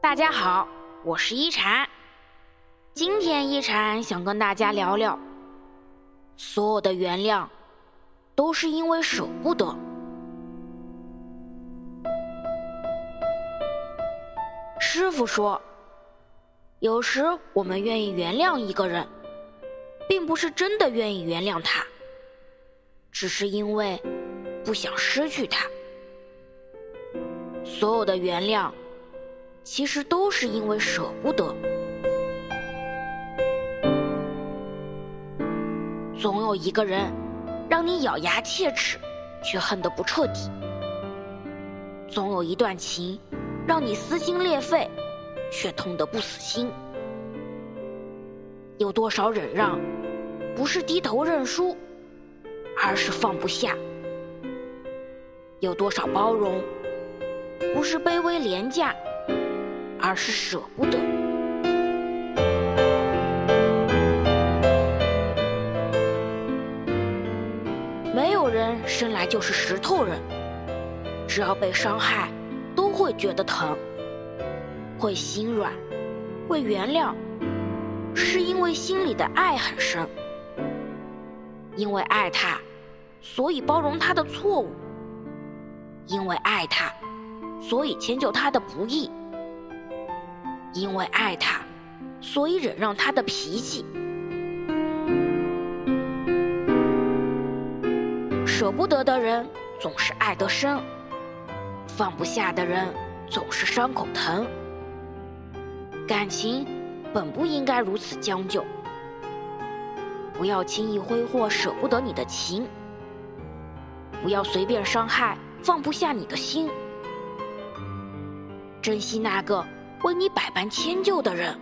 大家好，我是一禅。今天一禅想跟大家聊聊，所有的原谅都是因为舍不得。师傅说，有时我们愿意原谅一个人，并不是真的愿意原谅他，只是因为不想失去他。所有的原谅，其实都是因为舍不得。总有一个人，让你咬牙切齿，却恨得不彻底；总有一段情，让你撕心裂肺，却痛得不死心。有多少忍让，不是低头认输，而是放不下；有多少包容。不是卑微廉价，而是舍不得。没有人生来就是石头人，只要被伤害，都会觉得疼，会心软，会原谅，是因为心里的爱很深，因为爱他，所以包容他的错误，因为爱他。所以迁就他的不易，因为爱他，所以忍让他的脾气。舍不得的人总是爱得深，放不下的人总是伤口疼。感情本不应该如此将就，不要轻易挥霍舍不得你的情，不要随便伤害放不下你的心。珍惜那个为你百般迁就的人，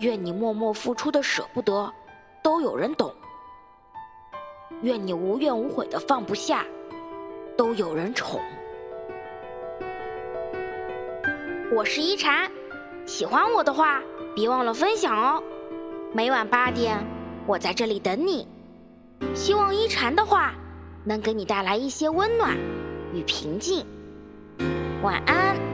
愿你默默付出的舍不得都有人懂，愿你无怨无悔的放不下都有人宠。我是一禅，喜欢我的话别忘了分享哦。每晚八点，我在这里等你。希望一禅的话能给你带来一些温暖与平静。晚安。